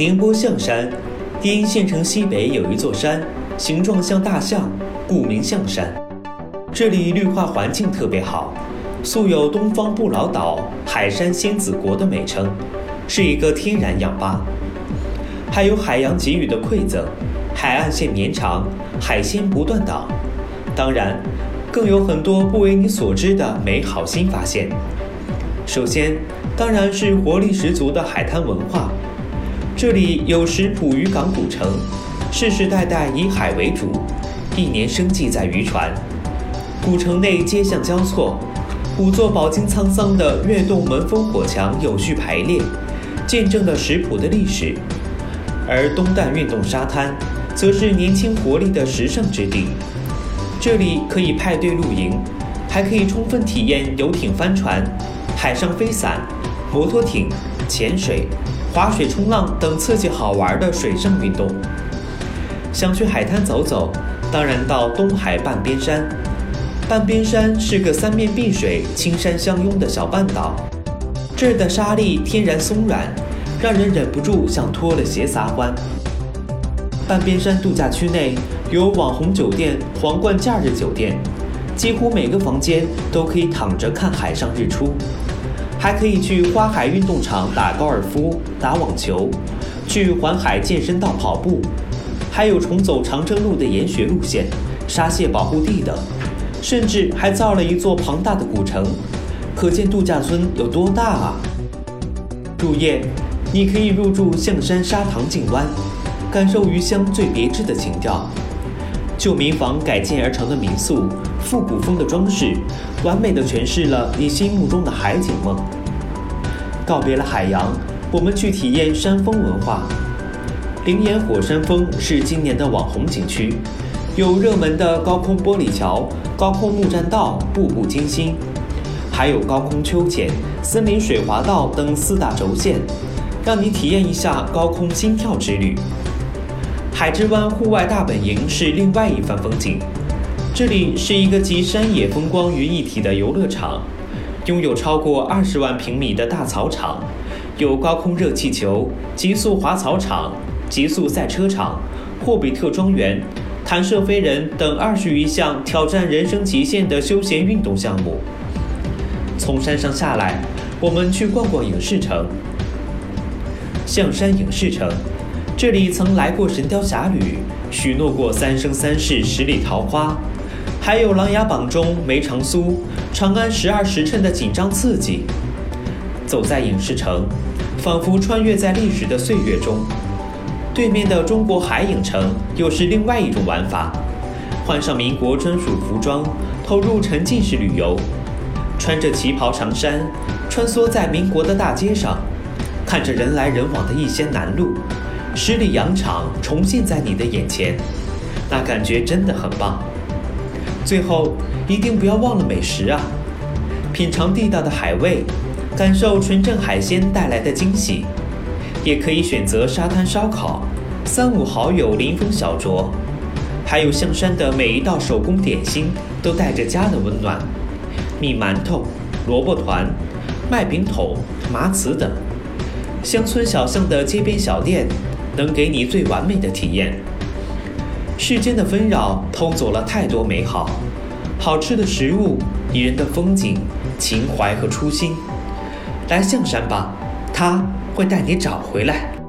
宁波象山，因县城西北有一座山，形状像大象，故名象山。这里绿化环境特别好，素有“东方不老岛”“海山仙子国”的美称，是一个天然氧吧。还有海洋给予的馈赠，海岸线绵长，海鲜不断档。当然，更有很多不为你所知的美好新发现。首先，当然是活力十足的海滩文化。这里有石浦渔港古城，世世代代以海为主，一年生计在渔船。古城内街巷交错，五座饱经沧桑的月洞门烽火墙有序排列，见证了石浦的历史。而东旦运动沙滩，则是年轻活力的时尚之地。这里可以派对露营，还可以充分体验游艇、帆船、海上飞伞、摩托艇、潜水。滑水、冲浪等刺激好玩的水上运动。想去海滩走走，当然到东海半边山。半边山是个三面碧水、青山相拥的小半岛，这儿的沙砾天然松软，让人忍不住想脱了鞋撒欢。半边山度假区内有网红酒店“皇冠假日酒店”，几乎每个房间都可以躺着看海上日出。还可以去花海运动场打高尔夫、打网球，去环海健身道跑步，还有重走长征路的研学路线、沙蟹保护地等，甚至还造了一座庞大的古城，可见度假村有多大啊！入夜，你可以入住象山沙塘景湾，感受余乡最别致的情调。旧民房改建而成的民宿，复古风的装饰，完美的诠释了你心目中的海景梦。告别了海洋，我们去体验山峰文化。灵岩火山峰是今年的网红景区，有热门的高空玻璃桥、高空木栈道，步步惊心；还有高空秋千、森林水滑道等四大轴线，让你体验一下高空心跳之旅。海之湾户外大本营是另外一番风景，这里是一个集山野风光于一体的游乐场，拥有超过二十万平米的大草场，有高空热气球、极速滑草场、极速赛车场、霍比特庄园、弹射飞人等二十余项挑战人生极限的休闲运动项目。从山上下来，我们去逛逛影视城，象山影视城。这里曾来过《神雕侠侣》，许诺过三生三世十里桃花，还有《琅琊榜》中梅长苏、长安十二时辰的紧张刺激。走在影视城，仿佛穿越在历史的岁月中。对面的中国海影城又是另外一种玩法，换上民国专属服装，投入沉浸式旅游，穿着旗袍长衫，穿梭在民国的大街上，看着人来人往的逸仙南路。十里洋场重现在你的眼前，那感觉真的很棒。最后一定不要忘了美食啊！品尝地道的海味，感受纯正海鲜带来的惊喜。也可以选择沙滩烧烤，三五好友临风小酌。还有象山的每一道手工点心都带着家的温暖，米馒头、萝卜团、麦饼筒、麻糍等，乡村小巷的街边小店。能给你最完美的体验。世间的纷扰偷走了太多美好，好吃的食物、宜人的风景、情怀和初心。来象山吧，它会带你找回来。